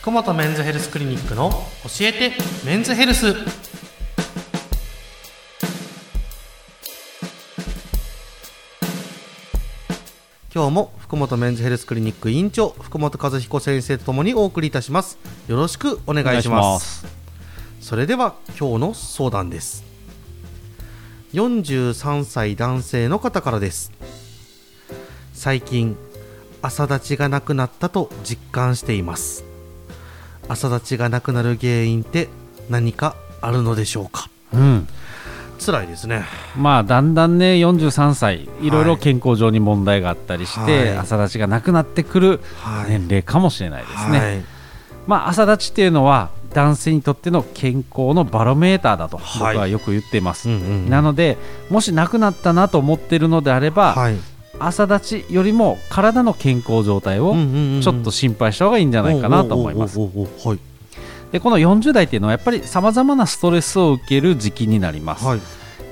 福本メンズヘルスクリニックの教えてメンズヘルス。今日も福本メンズヘルスクリニック院長福本和彦先生とともにお送りいたします。よろしくお願いします。それでは今日の相談です。43歳男性の方からです。最近朝立ちがなくなったと実感しています朝立ちがなくなる原因って何かあるのでしょうか？うん、辛いですね。まあだんだんね43歳いろいろ健康上に問題があったりして、はい。朝立ちがなくなってくるはい。年齢かもしれないですね、はい。まあ朝立ちっていうのは男性にとっての健康のバロメーターだと僕はい。はよく言っています、うんうんなのでもしなくなったなと思っているのであれば、はい朝立ちよりも体の健康状態をちょっと心配した方がいいんじゃないかなと思います。でこの40代っていうのはやっぱりさまざまなストレスを受ける時期になります、はい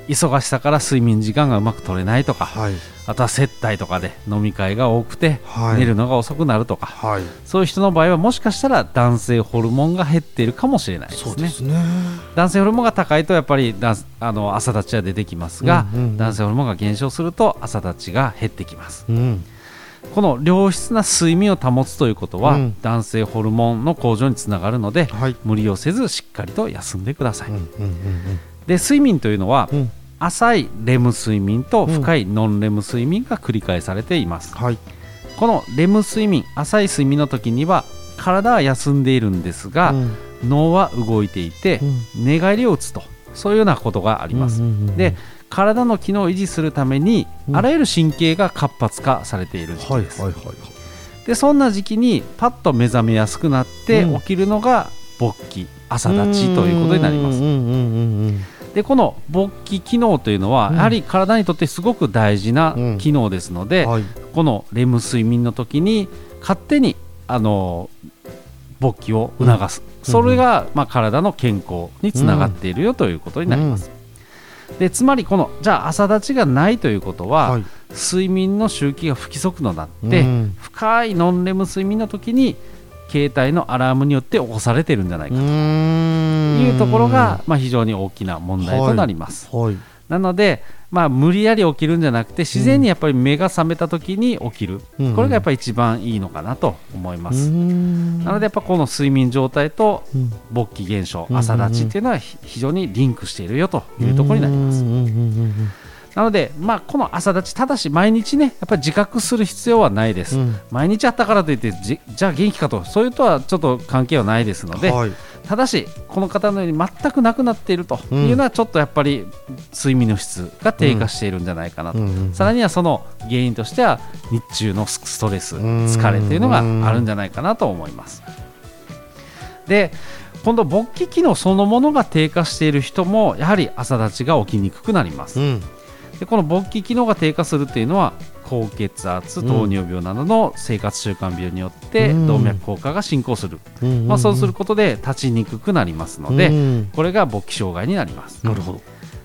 忙しさから睡眠時間がうまく取れないとかはい。あとは接待とかで飲み会が多くてはい。寝るのが遅くなるとか、はい。そういう人の場合はもしかしたら男性ホルモンが減っているかもしれないですね。すね。男性ホルモンが高いとやっぱりだあの朝立ちは出てきますが、うんうんうん。男性ホルモンが減少すると朝立ちが減ってきます。うん。この良質な睡眠を保つということは、うん。男性ホルモンの向上につながるのではい。無理をせずしっかりと休んでください、うんうんうんで睡眠というのは、うん。うん浅いレム睡眠と深いノンレム睡眠が繰り返されています、はい。このレム睡眠浅い睡眠の時には体は休んでいるんですが、うん。脳は動いていて、寝返りを打つとそういうようなことがあります、うんうんうんで体の機能を維持するために、うん。あらゆる神経が活発化されている時期です、はいはいはいはい。でそんな時期にパッと目覚めやすくなってうん。起きるのが勃起朝立ちということになります。うんうんうんうんでこの勃起機能というのは、うん。やはり体にとってすごく大事なうん。機能ですので、うんはい。このレム睡眠の時に勝手にあの勃起を促す、それが、まあ、体の健康につながっているよということになります、でつまりこのじゃあ朝立ちがないということは、はい。睡眠の周期が不規則となって、うん。深いノンレム睡眠の時に携帯のアラームによって起こされているんじゃないかうというところが、まあ、非常に大きな問題となります、はい。なので、まあ、無理やり起きるんじゃなくて自然にやっぱり目が覚めた時に起きる、うん。これがやっぱり一番いいのかなと思います、ななのでやっぱこの睡眠状態とうん。勃起現象、うん朝立ちっていうのはひ非常にリンクしているよというところになります。なので、まあ、この朝立ち、ただし毎日ね、やっぱり自覚する必要はないです。うん。毎日あったからといってじ、じゃあ元気かと、そういうとはちょっと関係はないですので、はいただし、この方のように全くなくなっているというのは、ちょっとやっぱり睡眠の質が低下しているんじゃないかなと。さらにはその原因としては日中のストレス、ん疲れというのがあるんじゃないかなと思います。で今度勃起機能そのものが低下している人もやはり朝立ちが起きにくくなります。うんでこの勃起機能が低下するっていうのは高血圧うん糖尿病などの生活習慣病によってうん。動脈硬化が進行する、うん。まあ、そうすることで立ちにくくなりますので、うん。これが勃起障害になります。なるほど。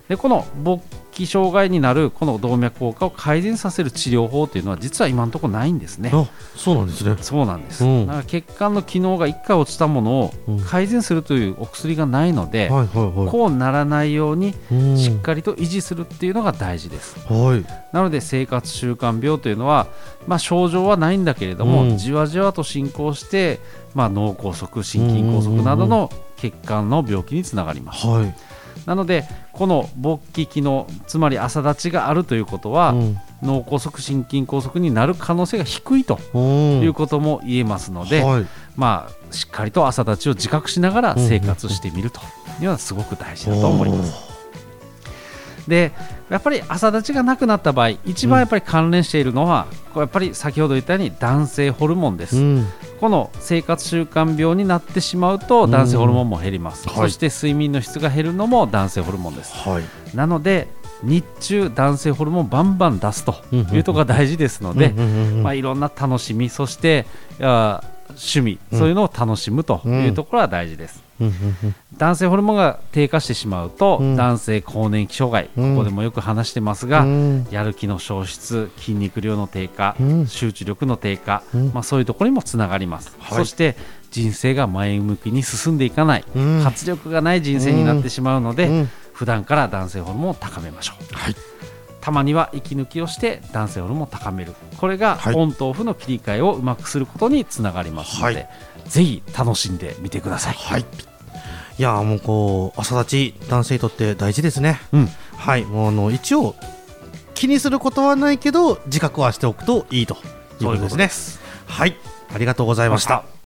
でこの勃起障害になるこの動脈硬化を改善させる治療法というのは実は今のところないんですね。あそうなんですね。そうなんです、うん。だから血管の機能が1回落ちたものをうん改善するというお薬がないので、こうならないようにうん。しっかりと維持するっていうのが大事です。はい。なので生活習慣病というのは、まあ、症状はないんだけれども、うん。じわじわと進行して、まあ、脳梗塞心筋梗塞などの血管の病気につながります。はいなのでこの勃起機能つまり朝立ちがあるということは、うん。脳梗塞心筋梗塞になる可能性が低いとうん。いうことも言えますので、はい。まあ、しっかりと朝立ちを自覚しながら生活してみるというのはすごく大事だと思います。でやっぱり朝立ちがなくなった場合一番やっぱり関連しているのは、これやっぱり先ほど言ったように男性ホルモンです、うんこの生活習慣病になってしまうと男性ホルモンも減ります、はい。そして睡眠の質が減るのも男性ホルモンです。はい。なので日中男性ホルモンをバンバン出すというところが大事ですので、まあ、いろんな楽しみそしてあ趣味、うん。そういうのを楽しむというところは大事です、男性ホルモンが低下してしまうと、うん。男性更年期障害、うん。ここでもよく話してますが、うん。やる気の消失筋肉量の低下、うん。集中力の低下、うん。まあ、そういうところにもつながります、はい。そして人生が前向きに進んでいかない、うん。活力がない人生になってしまうので、うん。普段から男性ホルモンを高めましょう。はい。たまには息抜きをして男性ホルモンを高める。これがはい。オンとオフの切り替えをうまくすることにつながりますので、はい。ぜひ楽しんでみてください、はいいやーもうこう朝立ち男性にとって大事ですね。うん、はいもうあの一応気にすることはないけど自覚はしておくといいということですね。はいありがとうございました